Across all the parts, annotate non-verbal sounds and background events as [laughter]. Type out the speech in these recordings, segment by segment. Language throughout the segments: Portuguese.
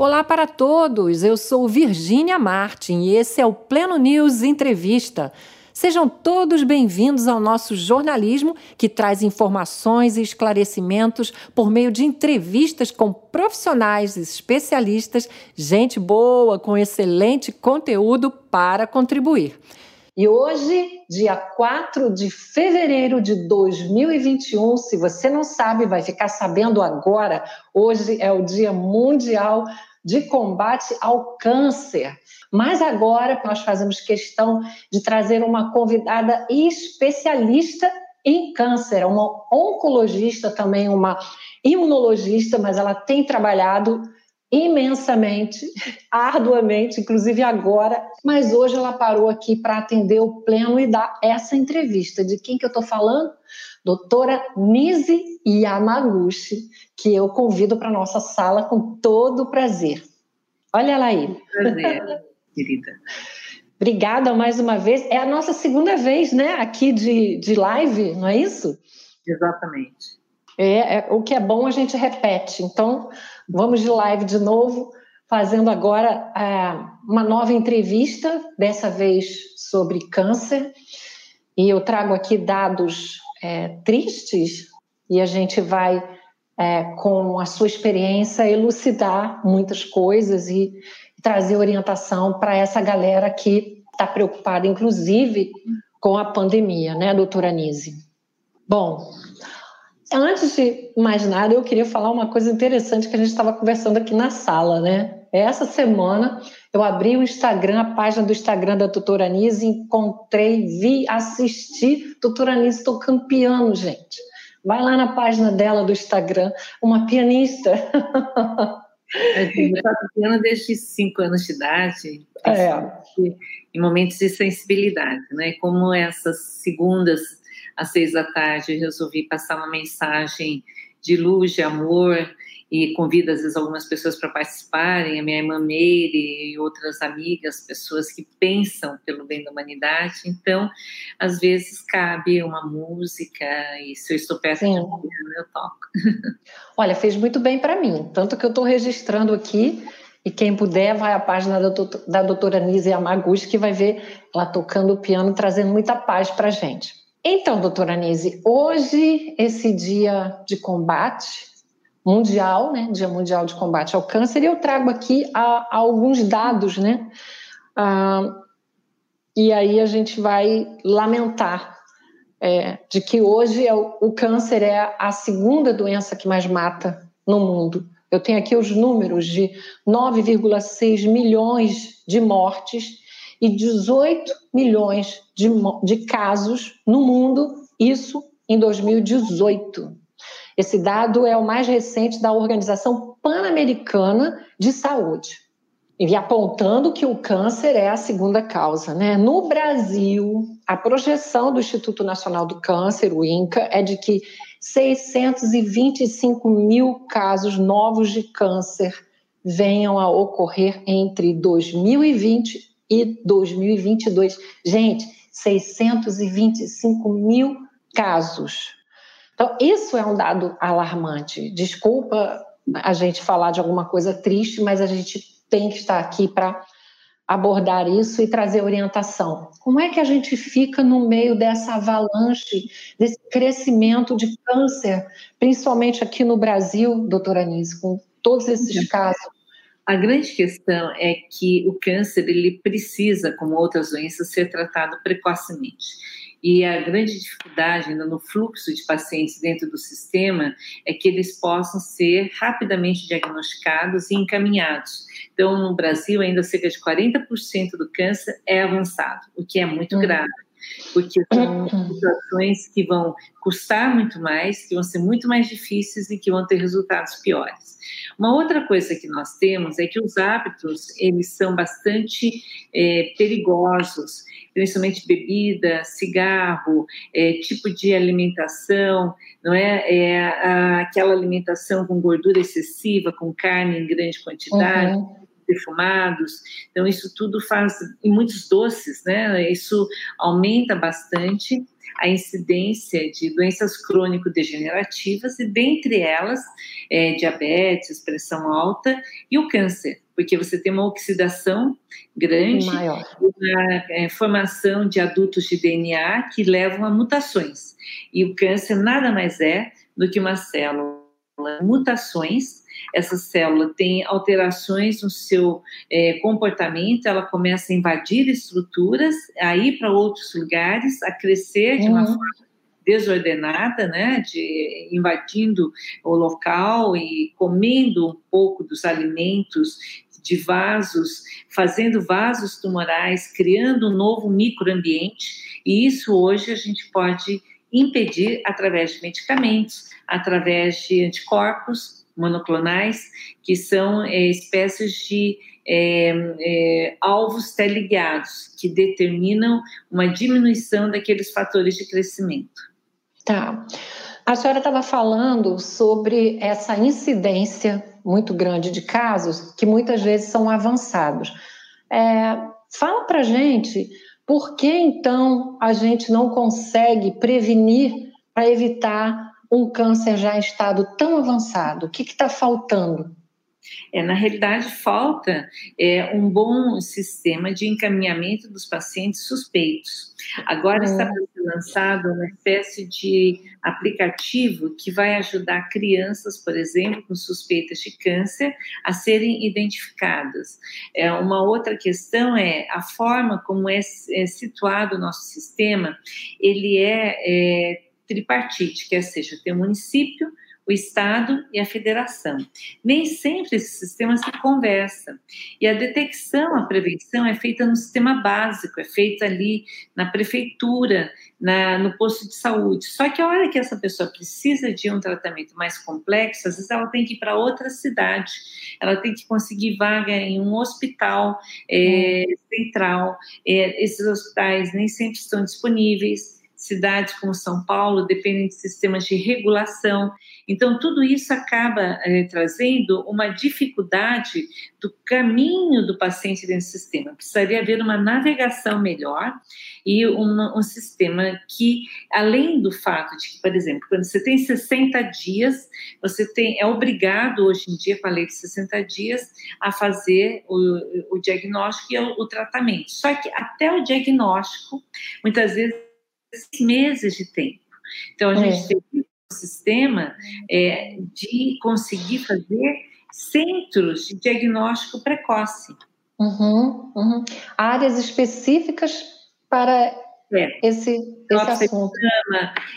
Olá para todos, eu sou Virgínia Martin e esse é o Pleno News Entrevista. Sejam todos bem-vindos ao nosso jornalismo que traz informações e esclarecimentos por meio de entrevistas com profissionais especialistas, gente boa com excelente conteúdo para contribuir. E hoje, dia 4 de fevereiro de 2021, se você não sabe, vai ficar sabendo agora. Hoje é o Dia Mundial de combate ao câncer. Mas agora nós fazemos questão de trazer uma convidada especialista em câncer, uma oncologista também, uma imunologista, mas ela tem trabalhado imensamente, [laughs] arduamente, inclusive agora, mas hoje ela parou aqui para atender o pleno e dar essa entrevista. De quem que eu estou falando? Doutora Nise Yamaguchi, que eu convido para nossa sala com todo prazer. Olha ela aí. Prazer, [laughs] querida. Obrigada mais uma vez. É a nossa segunda vez, né, aqui de, de live, não é isso? Exatamente. É, é, o que é bom a gente repete. Então, vamos de live de novo, fazendo agora é, uma nova entrevista, dessa vez sobre câncer. E eu trago aqui dados é, tristes e a gente vai, é, com a sua experiência, elucidar muitas coisas e trazer orientação para essa galera que está preocupada, inclusive, com a pandemia, né, doutora Anise? Bom, antes de mais nada, eu queria falar uma coisa interessante que a gente estava conversando aqui na sala, né? Essa semana eu abri o Instagram, a página do Instagram da doutora Anise, encontrei, vi, assisti doutora Anise tocando piano, gente. Vai lá na página dela do Instagram, uma pianista. Eu toco piano desde 5 anos de idade, é. em momentos de sensibilidade, né? Como essas segundas às seis da tarde, eu resolvi passar uma mensagem de luz, de amor, e convido às vezes algumas pessoas para participarem, a minha irmã Meire e outras amigas, pessoas que pensam pelo bem da humanidade. Então, às vezes cabe uma música e se eu estou perto Sim. de um eu toco. Olha, fez muito bem para mim, tanto que eu estou registrando aqui e quem puder vai à página da, doutor, da doutora Nise Yamaguchi que vai ver ela tocando o piano, trazendo muita paz para gente. Então, doutora Nise, hoje, esse dia de combate mundial, né, Dia Mundial de Combate ao Câncer, e eu trago aqui a, a alguns dados, né, ah, e aí a gente vai lamentar é, de que hoje é o, câncer é a segunda doença que mais mata no mundo. Eu tenho aqui os números de 9,6 milhões de mortes e 18 milhões de, de casos no mundo, isso em 2018. Esse dado é o mais recente da Organização Pan-Americana de Saúde, e apontando que o câncer é a segunda causa. Né? No Brasil, a projeção do Instituto Nacional do Câncer, o INCA, é de que 625 mil casos novos de câncer venham a ocorrer entre 2020 e 2022. Gente, 625 mil casos. Então, isso é um dado alarmante. Desculpa a gente falar de alguma coisa triste, mas a gente tem que estar aqui para abordar isso e trazer orientação. Como é que a gente fica no meio dessa avalanche, desse crescimento de câncer, principalmente aqui no Brasil, doutora Anise, com todos esses casos? A grande questão é que o câncer ele precisa, como outras doenças, ser tratado precocemente. E a grande dificuldade no fluxo de pacientes dentro do sistema é que eles possam ser rapidamente diagnosticados e encaminhados. Então, no Brasil, ainda cerca de 40% do câncer é avançado, o que é muito uhum. grave porque são uhum. situações que vão custar muito mais, que vão ser muito mais difíceis e que vão ter resultados piores. Uma outra coisa que nós temos é que os hábitos eles são bastante é, perigosos, principalmente bebida, cigarro, é, tipo de alimentação, não é? é a, aquela alimentação com gordura excessiva, com carne em grande quantidade. Uhum defumados. Então, isso tudo faz, e muitos doces, né? Isso aumenta bastante a incidência de doenças crônico-degenerativas e, dentre elas, é, diabetes, pressão alta e o câncer, porque você tem uma oxidação grande, Maior. uma é, formação de adultos de DNA que levam a mutações. E o câncer nada mais é do que uma célula mutações essa célula tem alterações no seu é, comportamento, ela começa a invadir estruturas, a ir para outros lugares, a crescer de uma uhum. forma desordenada, né, de invadindo o local e comendo um pouco dos alimentos de vasos, fazendo vasos tumorais, criando um novo microambiente. E isso hoje a gente pode impedir através de medicamentos, através de anticorpos, monoclonais, que são é, espécies de é, é, alvos teleguiados, que determinam uma diminuição daqueles fatores de crescimento. Tá. A senhora estava falando sobre essa incidência muito grande de casos que muitas vezes são avançados. É, fala para gente por que então a gente não consegue prevenir para evitar um câncer já em estado tão avançado? O que está faltando? É, na realidade, falta é, um bom sistema de encaminhamento dos pacientes suspeitos. Agora está sendo lançado uma espécie de aplicativo que vai ajudar crianças, por exemplo, com suspeitas de câncer, a serem identificadas. É, uma outra questão é a forma como é, é situado o nosso sistema, ele é, é tripartite, que é, seja, tem o município, o Estado e a federação. Nem sempre esse sistema se conversa. E a detecção, a prevenção é feita no sistema básico, é feita ali na prefeitura, na, no posto de saúde. Só que a hora que essa pessoa precisa de um tratamento mais complexo, às vezes ela tem que ir para outra cidade, ela tem que conseguir vaga em um hospital é, central. É, esses hospitais nem sempre estão disponíveis cidades como São Paulo dependem de sistemas de regulação. Então, tudo isso acaba é, trazendo uma dificuldade do caminho do paciente dentro do sistema. Precisaria haver uma navegação melhor e uma, um sistema que, além do fato de que, por exemplo, quando você tem 60 dias, você tem, é obrigado hoje em dia, com a lei de 60 dias, a fazer o, o diagnóstico e o, o tratamento. Só que até o diagnóstico, muitas vezes, meses de tempo. Então, a gente é. tem um sistema é, de conseguir fazer centros de diagnóstico precoce. Uhum, uhum. Áreas específicas para é. esse, esse assunto.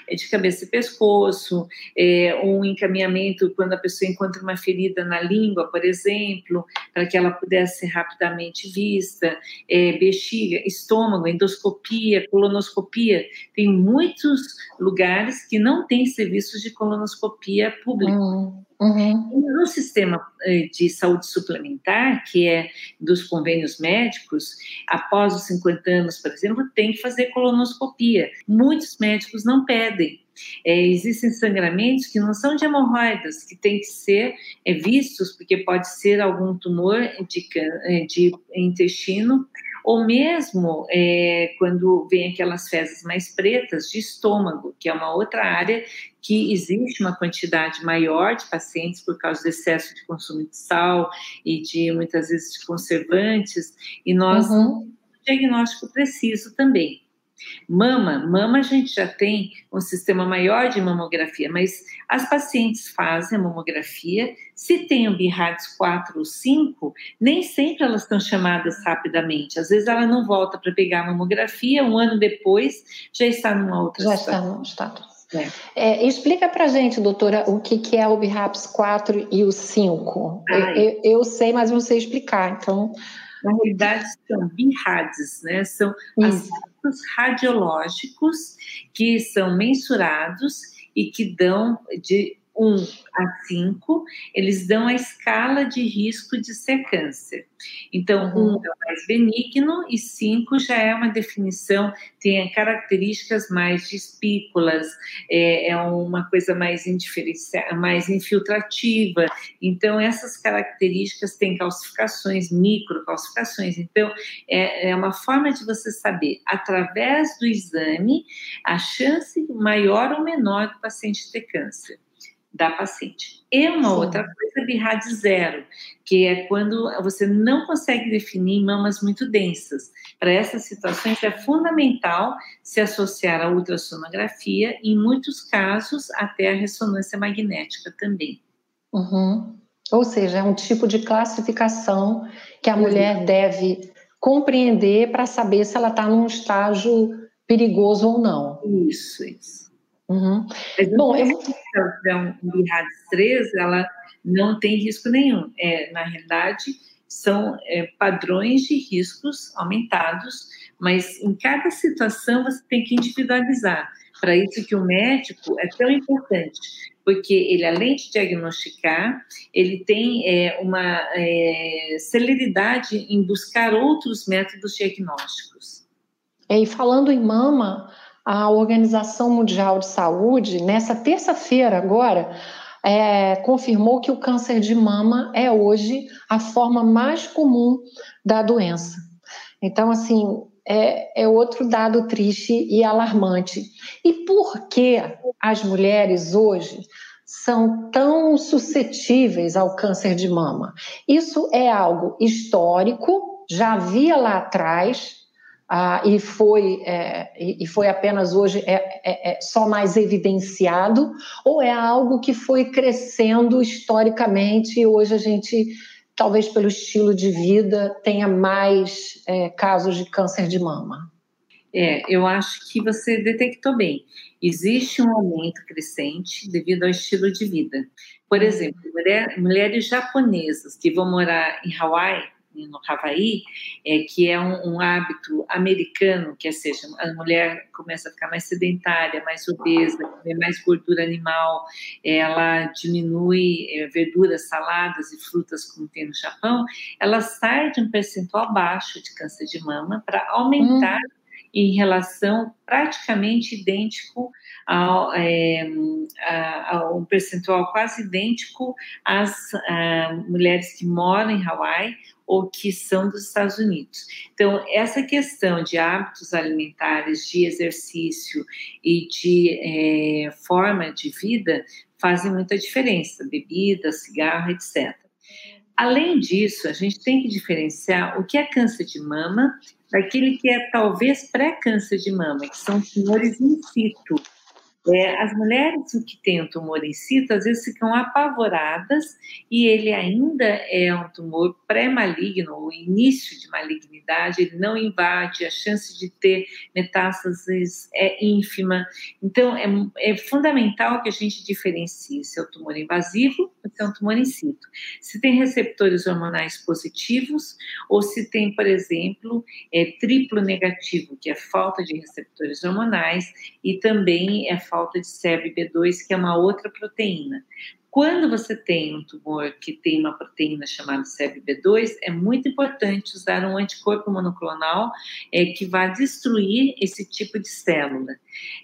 É de cabeça e pescoço, é, um encaminhamento quando a pessoa encontra uma ferida na língua, por exemplo, para que ela pudesse ser rapidamente vista, é, bexiga, estômago, endoscopia, colonoscopia. Tem muitos lugares que não têm serviços de colonoscopia público. Uhum. Uhum. No sistema eh, de saúde suplementar, que é dos convênios médicos, após os 50 anos, por exemplo, tem que fazer colonoscopia. Muitos médicos não pedem. É, existem sangramentos que não são de hemorroidas, que têm que ser é, vistos, porque pode ser algum tumor de, eh, de intestino ou mesmo é, quando vem aquelas fezes mais pretas de estômago, que é uma outra área que existe uma quantidade maior de pacientes por causa do excesso de consumo de sal e de muitas vezes de conservantes, e nós uhum. diagnóstico preciso também. Mama, mama a gente já tem um sistema maior de mamografia, mas as pacientes fazem a mamografia, se tem o BIRADS 4 ou 5, nem sempre elas estão chamadas rapidamente. Às vezes ela não volta para pegar a mamografia, um ano depois já está numa outra já situação. Já está no status. É. É, explica para gente, doutora, o que, que é o BIRAPS 4 e o 5. Eu, eu, eu, sei, mas não sei explicar, então... Na realidade, são BIRADs, né? São Isso radiológicos que são mensurados e que dão de 1 a 5, eles dão a escala de risco de ser câncer. Então, 1 uhum. é mais benigno e 5 já é uma definição, tem características mais dispículas, é, é uma coisa mais, mais infiltrativa. Então, essas características têm calcificações, microcalcificações. Então, é, é uma forma de você saber, através do exame, a chance maior ou menor do paciente ter câncer da paciente. E uma Sim. outra coisa é BIRAD zero, que é quando você não consegue definir mamas muito densas. Para essas situações é fundamental se associar à ultrassonografia, em muitos casos até a ressonância magnética também. Uhum. Ou seja, é um tipo de classificação que a mulher deve compreender para saber se ela está num estágio perigoso ou não. Isso, isso. Uhum. Mas Bom, eu... tiver um BIRADS 3, ela não tem risco nenhum. É, na realidade, são é, padrões de riscos aumentados, mas em cada situação você tem que individualizar. Para isso que o médico é tão importante, porque ele, além de diagnosticar, ele tem é, uma é, celeridade em buscar outros métodos diagnósticos. E falando em mama, a Organização Mundial de Saúde, nessa terça-feira agora, é, confirmou que o câncer de mama é hoje a forma mais comum da doença. Então, assim, é, é, outro dado triste e alarmante. E por que as mulheres hoje são tão suscetíveis ao câncer de mama? Isso é algo histórico, já havia lá atrás, ah, e, foi, é, e foi apenas hoje é, é, é, só mais evidenciado, ou é algo que foi crescendo historicamente e hoje a gente, talvez pelo estilo de vida, tenha mais é, casos de câncer de mama? É, eu acho que você detectou bem. Existe um aumento crescente devido ao estilo de vida. Por uhum. exemplo, mulher, mulheres japonesas que vão morar em Hawaii no Havaí, é, que é um, um, hábito americano, que é, seja, a mulher começa a ficar mais sedentária, mais obesa, comer mais gordura animal, ela diminui é, verduras, saladas e frutas, como tem no Japão, ela sai de um percentual baixo de câncer de mama para aumentar hum. em relação praticamente idêntico a, é, a, a, um percentual quase idêntico às a, mulheres que moram em Hawaii ou que são dos Estados Unidos. Então, essa questão de hábitos alimentares, de exercício e de é, forma de vida fazem muita diferença, bebida, cigarro, etc. Além disso, a gente tem que diferenciar o que é câncer de mama daquele que é talvez pré-câncer de mama, que são tumores in situ, é, as mulheres que têm o tumor em situ, às vezes ficam apavoradas e ele ainda é um tumor pré-maligno, o início de malignidade, ele não invade, a chance de ter metástases é ínfima. Então, é, é fundamental que a gente diferencie se é o tumor invasivo ou se é um tumor in situ. Se tem receptores hormonais positivos ou se tem, por exemplo, é, triplo negativo, que é falta de receptores hormonais, e também é de CERB-B2, que é uma outra proteína. Quando você tem um tumor que tem uma proteína chamada CERB-B2, é muito importante usar um anticorpo monoclonal é, que vai destruir esse tipo de célula.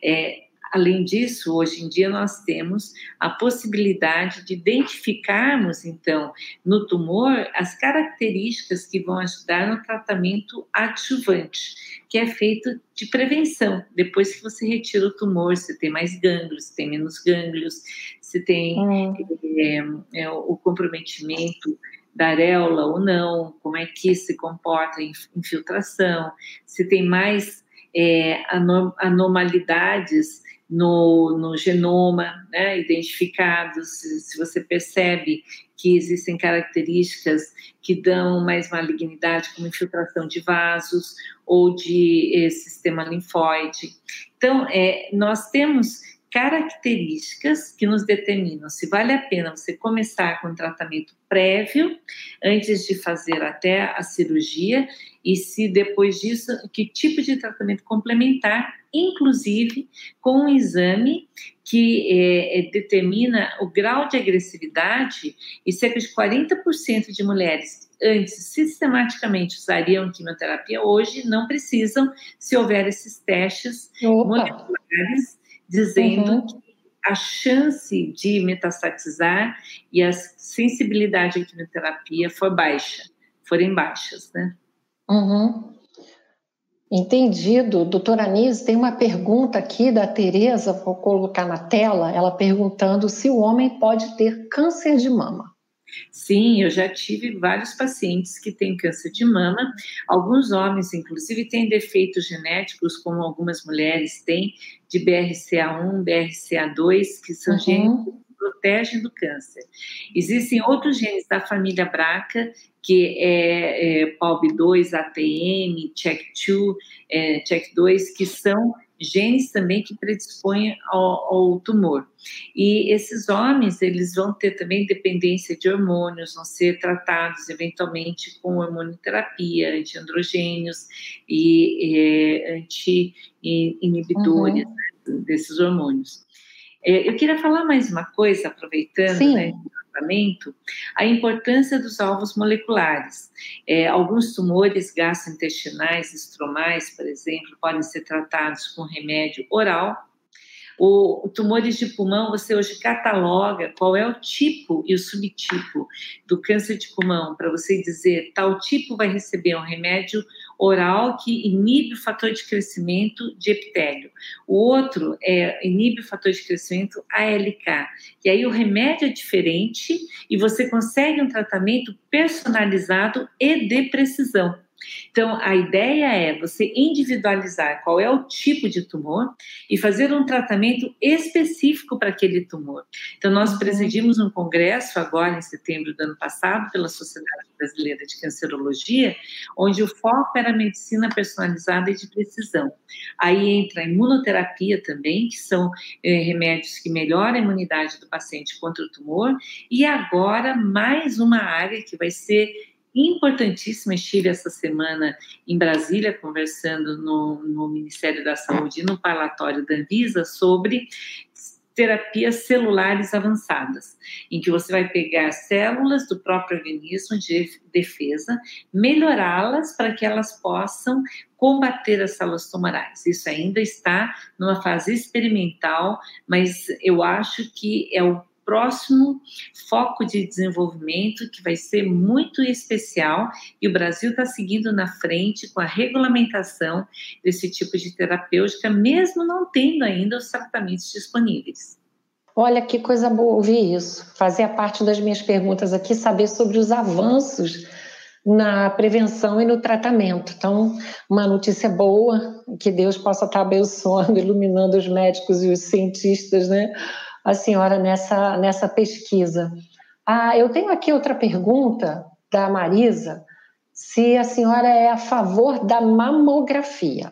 É, Além disso, hoje em dia nós temos a possibilidade de identificarmos, então, no tumor, as características que vão ajudar no tratamento adjuvante, que é feito de prevenção. Depois que você retira o tumor, se tem mais gânglios, se tem menos gânglios, se tem hum. é, é, o comprometimento da areola ou não, como é que se comporta a infiltração, se tem mais é, anormalidades no, no genoma, né, identificados, se, se você percebe que existem características que dão mais malignidade, como infiltração de vasos ou de eh, sistema linfóide. Então, é, nós temos características que nos determinam se vale a pena você começar com tratamento prévio, antes de fazer até a cirurgia, e se depois disso, que tipo de tratamento complementar, inclusive com um exame que é, determina o grau de agressividade, e cerca de 40% de mulheres antes sistematicamente usariam quimioterapia, hoje não precisam, se houver esses testes Opa. moleculares dizendo uhum. que a chance de metastatizar e a sensibilidade à quimioterapia foi baixa, forem baixas, né? Uhum. Entendido. Doutora Anise, tem uma pergunta aqui da Tereza, vou colocar na tela, ela perguntando se o homem pode ter câncer de mama. Sim, eu já tive vários pacientes que têm câncer de mama. Alguns homens, inclusive, têm defeitos genéticos, como algumas mulheres têm, de BRCA1, BRCA2, que são uhum. genes protegem do câncer. Existem outros genes da família BRCA, que é, é PALB2, ATM, CHEK2, é, CHEK2, que são genes também que predispõem ao, ao, tumor. E esses homens, eles vão ter também dependência de hormônios, vão ser tratados eventualmente com hormonoterapia, antiandrogênios e, e anti-inibidores uhum. desses hormônios. É, eu queria falar mais uma coisa, aproveitando, Sim. né? tratamento, a importância dos alvos moleculares. É, alguns tumores gastrointestinais, estromais, por exemplo, podem ser tratados com remédio oral. O, o tumores de pulmão, você hoje cataloga qual é o tipo e o subtipo do câncer de pulmão, para você dizer tal tipo vai receber um remédio oral que inibe o fator de crescimento de epitélio. O outro é inibe o fator de crescimento ALK. E aí o remédio é diferente e você consegue um tratamento personalizado e de precisão. Então, a ideia é você individualizar qual é o tipo de tumor e fazer um tratamento específico para aquele tumor. Então, nós uhum. presidimos um congresso agora em setembro do ano passado pela Sociedade Brasileira de Cancerologia, onde o foco era a medicina personalizada e de precisão. Aí entra a imunoterapia também, que são é, remédios que melhoram a imunidade do paciente contra o tumor, e agora mais uma área que vai ser importantíssima. Estive essa semana em Brasília conversando no, no Ministério da Saúde, no parlatório da Anvisa, sobre terapias celulares avançadas, em que você vai pegar células do próprio organismo de defesa, melhorá-las para que elas possam combater as células tumorais. Isso ainda está numa fase experimental, mas eu acho que é o próximo foco de desenvolvimento que vai ser muito especial e o Brasil está seguindo na frente com a regulamentação desse tipo de terapêutica, mesmo não tendo ainda os tratamentos disponíveis. Olha que coisa boa ouvir isso. Fazia parte das minhas perguntas aqui saber sobre os avanços na prevenção e no tratamento. Então, uma notícia boa, que Deus possa estar abençoando, iluminando os médicos e os cientistas, né? A senhora nessa, nessa pesquisa. Ah, eu tenho aqui outra pergunta da Marisa, se a senhora é a favor da mamografia.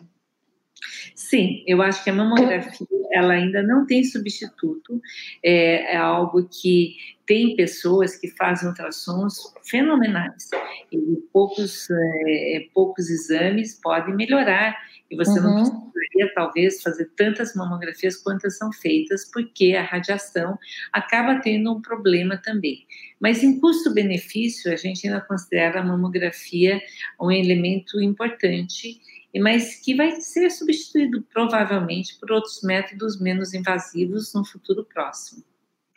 Sim, eu acho que a mamografia ela ainda não tem substituto, é, é algo que tem pessoas que fazem ultrassons fenomenais e poucos, é, poucos exames podem melhorar e você uhum. não precisaria, talvez, fazer tantas mamografias quantas são feitas, porque a radiação acaba tendo um problema também. Mas em custo-benefício, a gente ainda considera a mamografia um elemento importante, mas que vai ser substituído provavelmente por outros métodos menos invasivos no futuro próximo.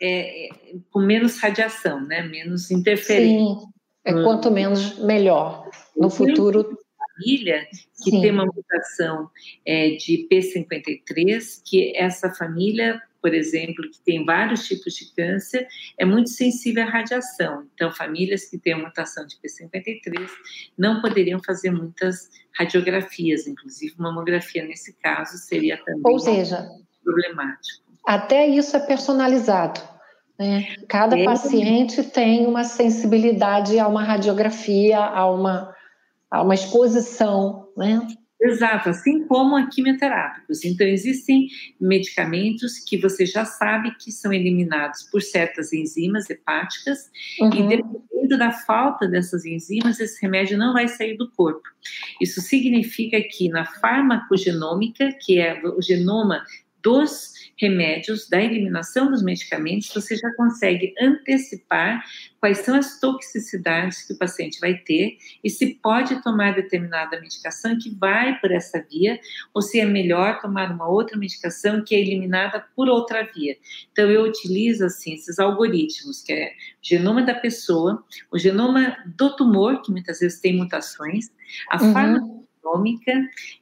É, é, com menos radiação, né? menos interferência. Sim, é quanto menos melhor. No futuro família que Sim. tem uma mutação é, de P53, que essa família, por exemplo, que tem vários tipos de câncer, é muito sensível à radiação. Então, famílias que têm mutação de P53 não poderiam fazer muitas radiografias, inclusive mamografia nesse caso seria também Ou seja, problemático. Até isso é personalizado. Né? Cada é. paciente tem uma sensibilidade a uma radiografia, a uma a uma exposição, né? Exato, assim como a quimioterápicos. Então, existem medicamentos que você já sabe que são eliminados por certas enzimas hepáticas, uhum. e dependendo da falta dessas enzimas, esse remédio não vai sair do corpo. Isso significa que na farmacogenômica, que é o genoma dos remédios, da eliminação dos medicamentos, você já consegue antecipar quais são as toxicidades que o paciente vai ter e se pode tomar determinada medicação que vai por essa via ou se é melhor tomar uma outra medicação que é eliminada por outra via. Então eu utilizo assim esses algoritmos, que é o genoma da pessoa, o genoma do tumor, que muitas vezes tem mutações, a uhum econômica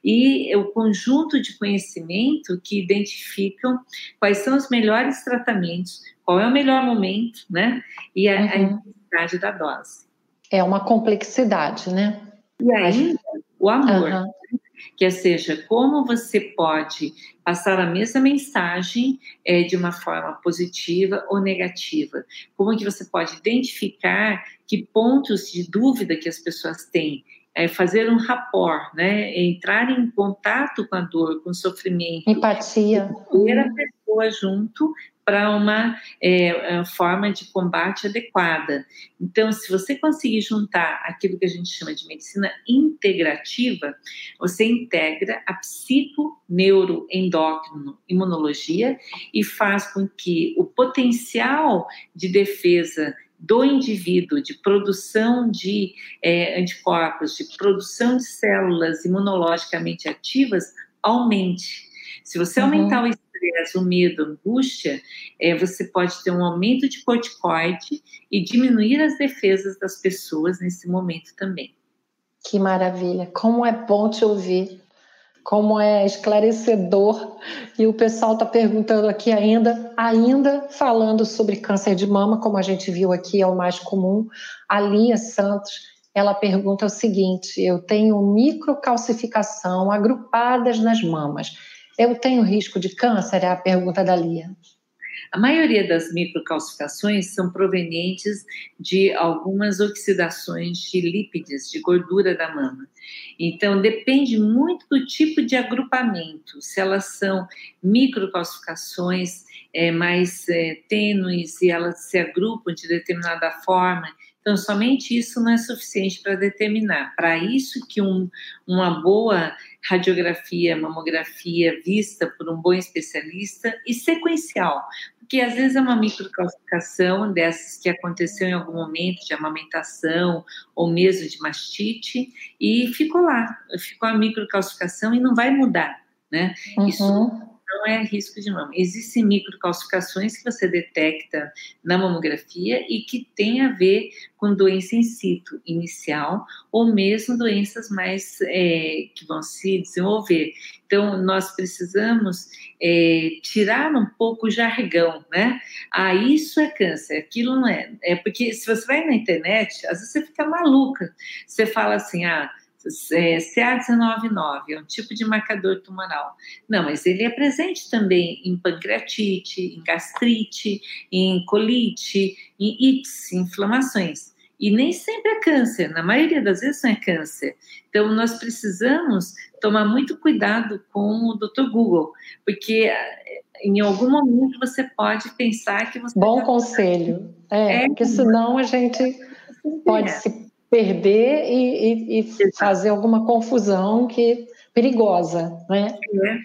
e o conjunto de conhecimento que identificam quais são os melhores tratamentos, qual é o melhor momento, né? E a, uhum. a intensidade da dose. É uma complexidade, né? E ainda o amor. Uhum. Que seja, como você pode passar a mesma mensagem é, de uma forma positiva ou negativa? Como que você pode identificar que pontos de dúvida que as pessoas têm é fazer um rapport, né? Entrar em contato com a dor, com o sofrimento. Empatia. Ter a pessoa junto para uma é, é, forma de combate adequada. Então, se você conseguir juntar aquilo que a gente chama de medicina integrativa, você integra a psico, neuro, endócrino, imunologia e faz com que o potencial de defesa do indivíduo, de produção de é, anticorpos, de produção de células imunologicamente ativas, aumente. Se você uhum. aumentar o estresse, o medo, a angústia, é, você pode ter um aumento de corticoide e diminuir as defesas das pessoas nesse momento também. Que maravilha! Como é bom te ouvir como é esclarecedor. E o pessoal está perguntando aqui ainda, ainda falando sobre câncer de mama, como a gente viu aqui, é o mais comum. A Lia Santos, ela pergunta o seguinte: eu tenho microcalcificação agrupadas nas mamas. Eu tenho risco de câncer? É a pergunta da Lia. A maioria das microcalcificações são provenientes de algumas oxidações de lípides, de gordura da mama. Então, depende muito do tipo de agrupamento, se elas são microcalcificações é, mais é, tênues e elas se agrupam de determinada forma então, somente isso não é suficiente para determinar. Para isso que um, uma boa radiografia, mamografia vista por um bom especialista e sequencial, porque às vezes é uma microcalcificação dessas que aconteceu em algum momento de amamentação ou mesmo de mastite e ficou lá, ficou a microcalcificação e não vai mudar, né? Uhum. Isso não é risco de mama. Existem microcalcificações que você detecta na mamografia e que tem a ver com doença in situ inicial ou mesmo doenças mais é, que vão se desenvolver. Então, nós precisamos é, tirar um pouco o jargão, né? Ah, isso é câncer, aquilo não é. É porque se você vai na internet, às vezes você fica maluca. Você fala assim, ah, CA199 é um tipo de marcador tumoral. Não, mas ele é presente também em pancreatite, em gastrite, em colite, em ites, inflamações. E nem sempre é câncer, na maioria das vezes não é câncer. Então, nós precisamos tomar muito cuidado com o Dr. Google, porque eh, em algum momento você pode pensar que você. Bom conselho. É, é, porque senão a gente pode se perder e, e, e fazer alguma confusão que perigosa, né? É,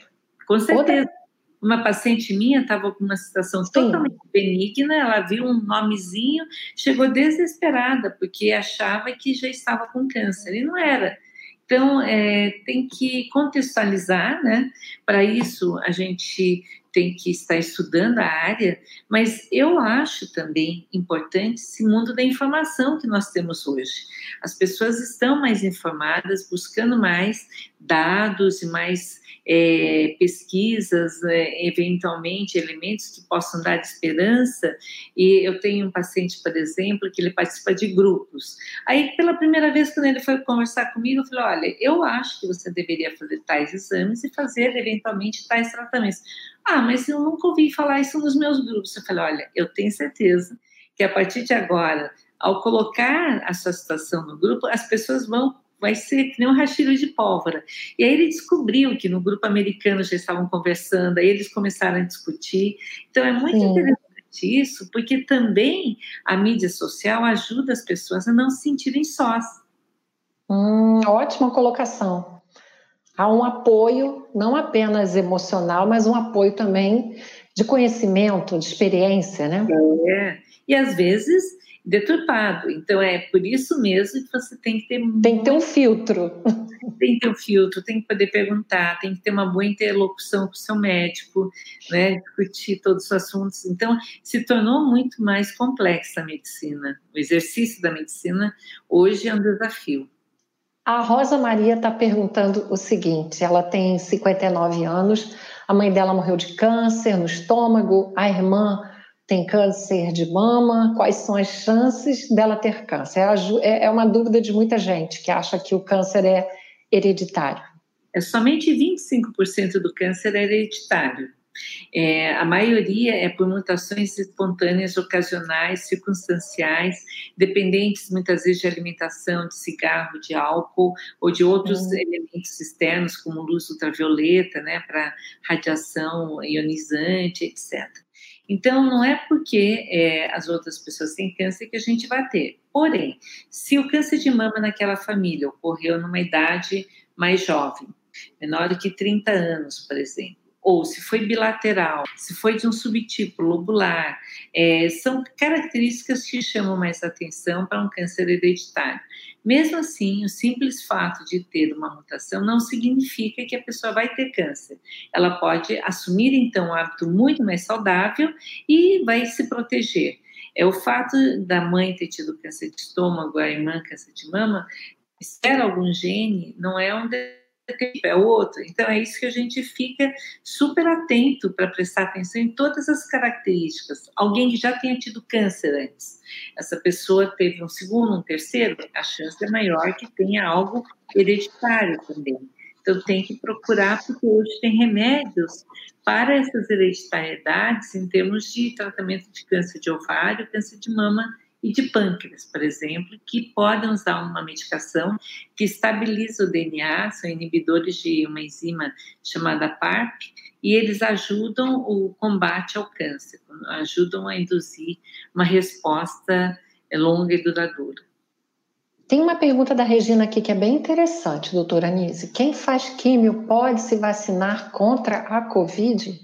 com certeza. Outra... Uma paciente minha estava com uma situação Sim. totalmente benigna, ela viu um nomezinho, chegou desesperada, porque achava que já estava com câncer, e não era. Então, é, tem que contextualizar, né? Para isso, a gente tem que estar estudando a área, mas eu acho também importante esse mundo da informação que nós temos hoje. As pessoas estão mais informadas, buscando mais dados e mais é, pesquisas, é, eventualmente elementos que possam dar esperança. E eu tenho um paciente, por exemplo, que ele participa de grupos. Aí, pela primeira vez, quando ele foi conversar comigo, eu falei: olha, eu acho que você deveria fazer tais exames e fazer eventualmente tais tratamentos. Ah, mas eu nunca ouvi falar isso nos meus grupos. Eu falei: olha, eu tenho certeza que a partir de agora, ao colocar a sua situação no grupo, as pessoas vão vai ser que nem um rastilho de pólvora. E aí ele descobriu que no grupo americano já estavam conversando, aí eles começaram a discutir. Então é muito Sim. interessante isso, porque também a mídia social ajuda as pessoas a não se sentirem sós. Hum, ótima colocação. Há um apoio, não apenas emocional, mas um apoio também de conhecimento, de experiência, né? É. E às vezes deturpado. Então é por isso mesmo que você tem que ter tem que ter um filtro. Tem que ter um filtro, tem que poder perguntar, tem que ter uma boa interlocução com o seu médico, né, discutir todos os assuntos. Então se tornou muito mais complexa a medicina. O exercício da medicina hoje é um desafio. A Rosa Maria está perguntando o seguinte: ela tem 59 anos, a mãe dela morreu de câncer no estômago, a irmã tem câncer de mama, quais são as chances dela ter câncer? É, é, é uma dúvida de muita gente que acha que o câncer é hereditário. É somente 25% do câncer é hereditário. É, a maioria é por mutações espontâneas, ocasionais, circunstanciais, dependentes muitas vezes de alimentação, de cigarro, de álcool ou de outros uhum. elementos externos, como luz ultravioleta, né, para radiação ionizante, etc. Então, não é porque é, as outras pessoas têm câncer que a gente vai ter. Porém, se o câncer de mama naquela família ocorreu numa idade mais jovem, menor do que 30 anos, por exemplo, ou se foi bilateral, se foi de um subtipo lobular, é, são características que chamam mais atenção para um câncer hereditário. Mesmo assim, o simples fato de ter uma mutação não significa que a pessoa vai ter câncer. Ela pode assumir então um hábito muito mais saudável e vai se proteger. É o fato da mãe ter tido câncer de estômago, a irmã câncer de mama, espera algum gene, não é um é outro. Então é isso que a gente fica super atento para prestar atenção em todas as características. Alguém que já tenha tido câncer antes, essa pessoa teve um segundo, um terceiro, a chance é maior que tenha algo hereditário também. Então tem que procurar, porque hoje tem remédios para essas hereditariedades em termos de tratamento de câncer de ovário, câncer de mama e de pâncreas, por exemplo, que podem usar uma medicação que estabiliza o DNA, são inibidores de uma enzima chamada PARP, e eles ajudam o combate ao câncer, ajudam a induzir uma resposta longa e duradoura. Tem uma pergunta da Regina aqui que é bem interessante, doutora Anise. Quem faz químio pode se vacinar contra a Covid?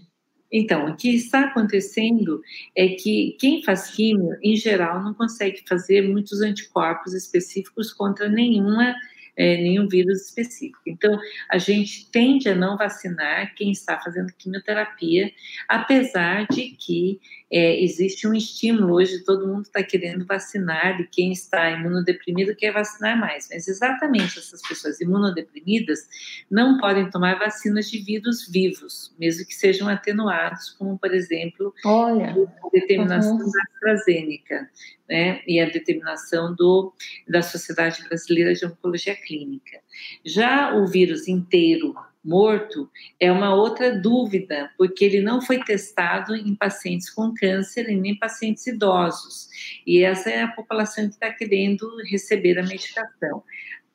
Então, o que está acontecendo é que quem faz químio, em geral, não consegue fazer muitos anticorpos específicos contra nenhuma é, nenhum vírus específico. Então, a gente tende a não vacinar quem está fazendo quimioterapia, apesar de que é, existe um estímulo hoje, todo mundo está querendo vacinar e quem está imunodeprimido quer vacinar mais. Mas exatamente essas pessoas imunodeprimidas não podem tomar vacinas de vírus vivos, mesmo que sejam atenuados, como por exemplo Olha. a determinação uhum. da AstraZeneca né, e a determinação do, da Sociedade Brasileira de Oncologia Clínica. Já o vírus inteiro morto é uma outra dúvida, porque ele não foi testado em pacientes com câncer e nem pacientes idosos. E essa é a população que está querendo receber a medicação.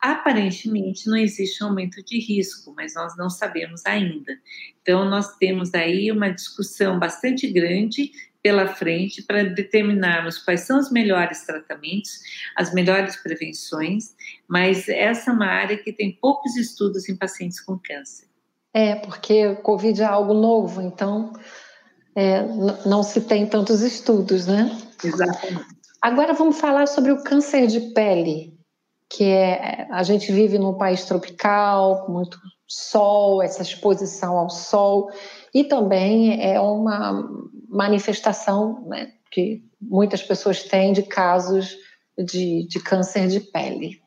Aparentemente não existe um aumento de risco, mas nós não sabemos ainda. Então, nós temos aí uma discussão bastante grande pela frente para determinarmos quais são os melhores tratamentos, as melhores prevenções, mas essa é uma área que tem poucos estudos em pacientes com câncer. É, porque o Covid é algo novo, então é, não se tem tantos estudos, né? Exatamente. Agora vamos falar sobre o câncer de pele, que é a gente vive num país tropical, com muito sol, essa exposição ao sol, e também é uma manifestação né, que muitas pessoas têm de casos de, de câncer de pele.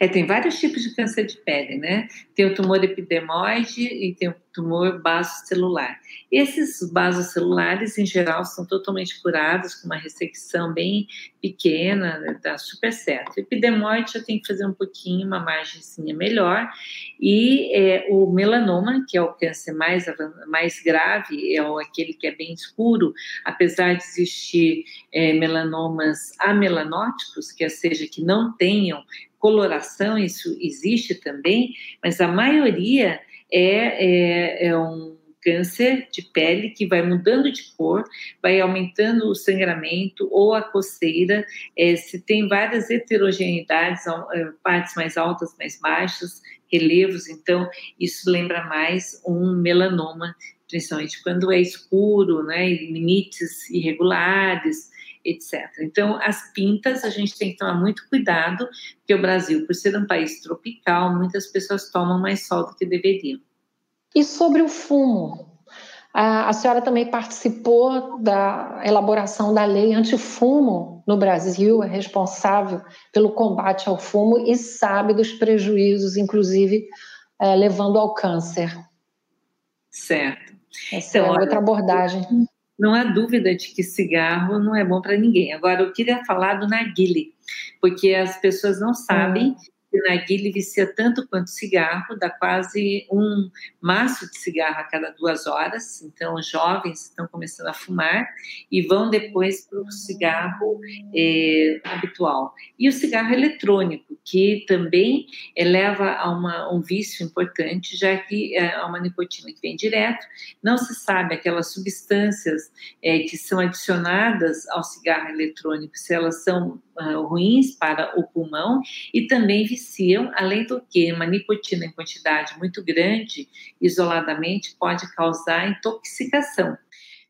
É, tem vários tipos de câncer de pele, né? Tem o tumor epidermoide e tem o tumor basocelular. Esses basocelulares, em geral, são totalmente curados com uma ressecção bem pequena, né? dá super certo. O epidermoide já tem que fazer um pouquinho, uma margenzinha melhor. E é, o melanoma, que é o câncer mais, mais grave, é aquele que é bem escuro, apesar de existir é, melanomas amelanóticos, que seja, que não tenham coloração, isso existe também, mas a maioria é, é, é um câncer de pele que vai mudando de cor, vai aumentando o sangramento ou a coceira, é, se tem várias heterogeneidades, é, partes mais altas, mais baixas, relevos, então isso lembra mais um melanoma, principalmente quando é escuro, né, limites irregulares, etc. Então, as pintas a gente tem que tomar muito cuidado, porque o Brasil, por ser um país tropical, muitas pessoas tomam mais sol do que deveriam. E sobre o fumo? A, senhora também participou da elaboração da lei antifumo no Brasil, é responsável pelo combate ao fumo e sabe dos prejuízos, inclusive é, levando ao câncer. Certo. Essa então, é outra abordagem. Não há dúvida de que cigarro não é bom para ninguém. Agora, eu queria falar do narguile, porque as pessoas não sabem hum o narguile vicia tanto quanto cigarro, dá quase um maço de cigarro a cada duas horas. Então, jovens estão começando a fumar e vão depois para o cigarro é, habitual. E o cigarro eletrônico, que também leva a uma, um vício importante, já que é uma nicotina que vem direto, não se sabe aquelas substâncias é, que são adicionadas ao cigarro eletrônico, se elas são uh, ruins para o pulmão e também além do que uma nicotina em quantidade muito grande, isoladamente, pode causar intoxicação.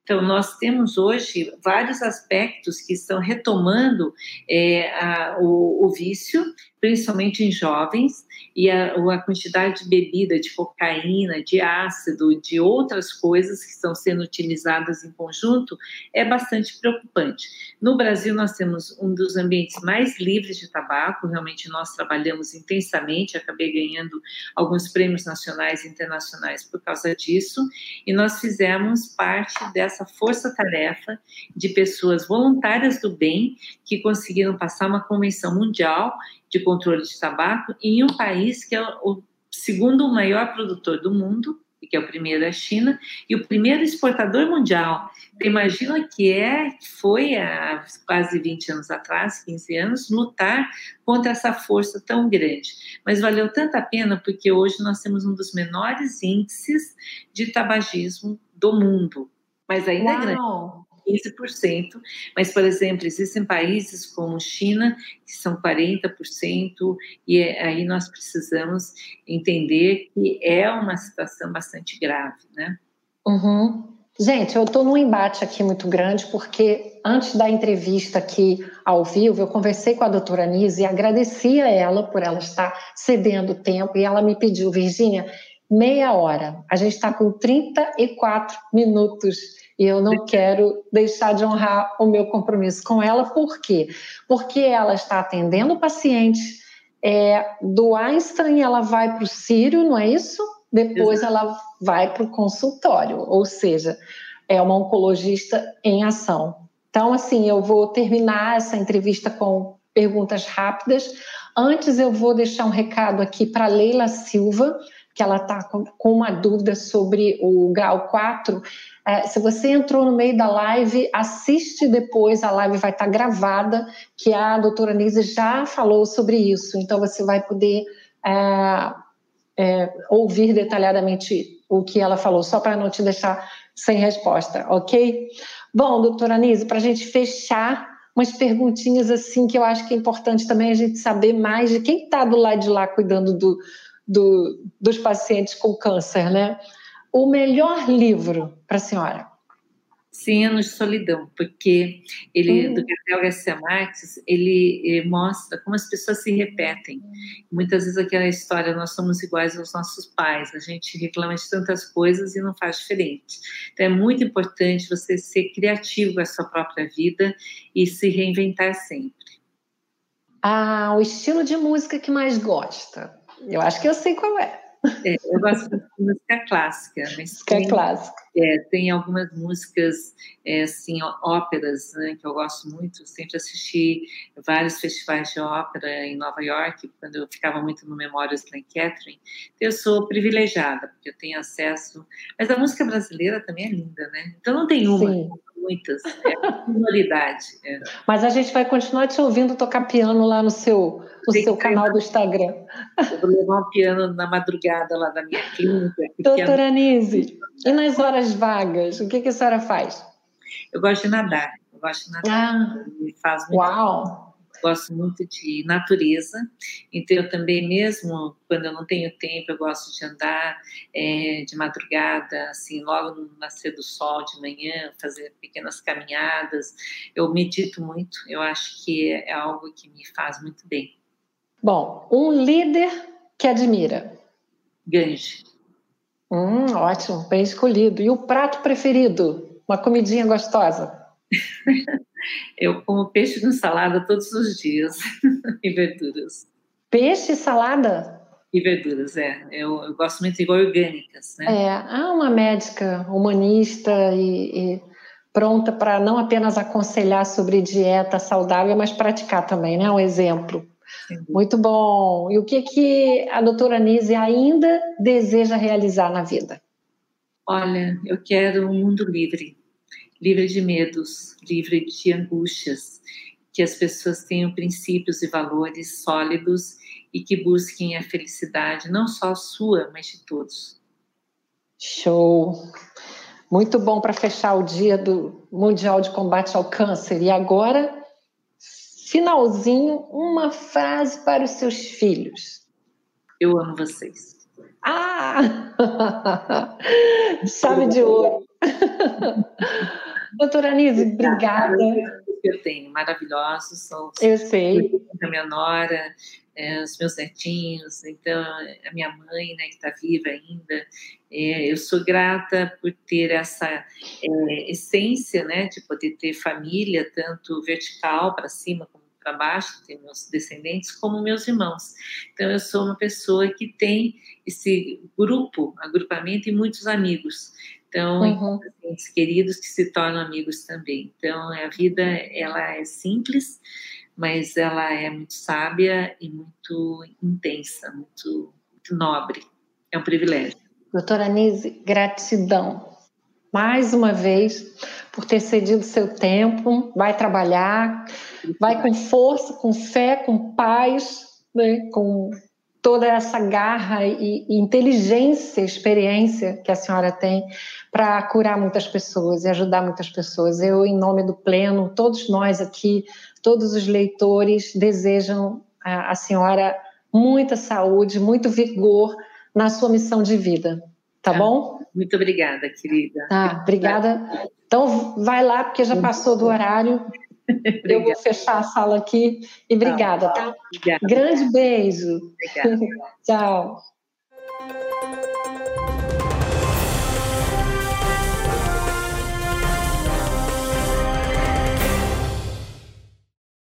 Então, nós temos hoje vários aspectos que estão retomando é, a, o, o, vício, principalmente em jovens, e a, a, quantidade de bebida, de cocaína, de ácido, de outras coisas que estão sendo utilizadas em conjunto, é bastante preocupante. No Brasil, nós temos um dos ambientes mais livres de tabaco, realmente nós trabalhamos intensamente, acabei ganhando alguns prêmios nacionais e internacionais por causa disso, e nós fizemos parte dessa força-tarefa de pessoas voluntárias do bem que conseguiram passar uma convenção mundial de controle de tabaco em um país que é o segundo maior produtor do mundo, que é o primeiro a China, e o primeiro exportador mundial. Então, imagina que é, foi há quase 20 anos atrás, 15 anos, lutar contra essa força tão grande. Mas valeu tanta pena porque hoje nós temos um dos menores índices de tabagismo do mundo. Mas ainda Uau. é grande. 15%, mas, por exemplo, existem países como China, que são 40%, e é, aí nós precisamos entender que é uma situação bastante grave, né? Uhum. Gente, eu estou num embate aqui muito grande, porque antes da entrevista aqui ao vivo, eu conversei com a doutora Anise e agradeci a ela por ela estar cedendo tempo, e ela me pediu, Virgínia, meia hora. A gente está com 34 minutos e eu não quero deixar de honrar o meu compromisso com ela. Por quê? Porque ela está atendendo o paciente. É, do Einstein, ela vai para o Sírio, não é isso? Depois Exato. ela vai para o consultório, ou seja, é uma oncologista em ação. Então, assim, eu vou terminar essa entrevista com perguntas rápidas. Antes, eu vou deixar um recado aqui para Leila Silva, que ela está com, uma dúvida sobre o grau 4. É, se você entrou no meio da live, assiste depois, a live vai estar tá gravada, que a doutora Nise já falou sobre isso, então você vai poder é, é, ouvir detalhadamente o que ela falou, só para não te deixar sem resposta, ok? Bom, doutora Nise, para a gente fechar, umas perguntinhas assim que eu acho que é importante também a gente saber mais de quem está do lado de lá cuidando do, do, dos pacientes com câncer, né? O melhor livro para a senhora? Cem anos de solidão, porque ele, hum. do Gabriel Garcia Marques, ele, ele, mostra como as pessoas se repetem. Muitas vezes aquela história, nós somos iguais aos nossos pais, a gente reclama de tantas coisas e não faz diferente. Então é muito importante você ser criativo com a sua própria vida e se reinventar sempre. Ah, o estilo de música que mais gosta? Eu acho que eu sei qual é. É, eu gosto de música clássica, mas música tem, clássica. É, tem algumas músicas, é, assim, óperas, né, que eu gosto muito. Eu sempre assisti vários festivais de ópera em Nova York, quando eu ficava muito no Memórias Glen Catherine. Eu sou privilegiada, porque eu tenho acesso. Mas a música brasileira também é linda, né? Então não tem uma. Sim muitas, é uma minoridade. É. Mas a gente vai continuar te ouvindo tocar piano lá no seu, no seu canal do Instagram. Eu vou levar um piano na madrugada lá da minha clínica. Doutora. Anise, e nas horas vagas, o que, que a senhora faz? Eu gosto de nadar, eu gosto de nadar. Ah, me faz muito uau! Gosto muito de natureza, então eu também mesmo quando eu não tenho tempo eu gosto de andar é, de madrugada, assim logo no nascer do sol de manhã, fazer pequenas caminhadas. Eu medito muito, eu acho que é algo que me faz muito bem. Bom, um líder que admira. Gange. Hum, ótimo, bem escolhido. E o prato preferido? Uma comidinha gostosa? [laughs] Eu como peixe com salada todos os dias [laughs] e verduras. Peixe e salada? E verduras, é. Eu, eu gosto muito de orgânicas, né? É, há uma médica humanista e, e pronta para não apenas aconselhar sobre dieta saudável, mas praticar também, né? Um exemplo. Muito bom. E o que, que a doutora Nise ainda deseja realizar na vida? Olha, eu quero um mundo livre livre de medos, livre de angústias, que as pessoas tenham princípios e valores sólidos e que busquem a felicidade, não só sua, mas de todos. Show! Muito bom para fechar o dia do Mundial de Combate ao Câncer. E agora, finalzinho, uma frase para os seus filhos. Eu amo vocês. Ah! [laughs] Chave de ouro. [laughs] Doutora Anise, obrigada. Eu tenho, maravilhosos, são eu sei. a minha nora, é, os meus netinhos, então a minha mãe, né, que está viva ainda. É, eu sou grata por ter essa é, essência, né, de poder ter família, tanto vertical para cima como para baixo, ter meus descendentes, como meus irmãos. Então eu sou uma pessoa que tem esse grupo, agrupamento e muitos amigos. Então, uhum. pacientes queridos que se tornam amigos também. Então, a vida ela é simples, mas ela é muito sábia e muito intensa, muito, muito nobre. É um privilégio. Doutora Anise, gratidão mais uma vez por ter cedido seu tempo. Vai trabalhar, vai com força, com fé, com paz, né? com toda essa garra e, e inteligência, experiência que a senhora tem para curar muitas pessoas e ajudar muitas pessoas. Eu, em nome do Pleno, todos nós aqui, todos os leitores, desejam a, a senhora muita saúde, muito vigor na sua missão de vida. Tá ah, bom? Muito obrigada, querida. Tá, obrigada. Então, vai lá, porque já passou do horário. [laughs] Eu vou fechar a sala aqui e obrigada, tá? Obrigada. Grande beijo. Obrigada. [laughs] Tchau.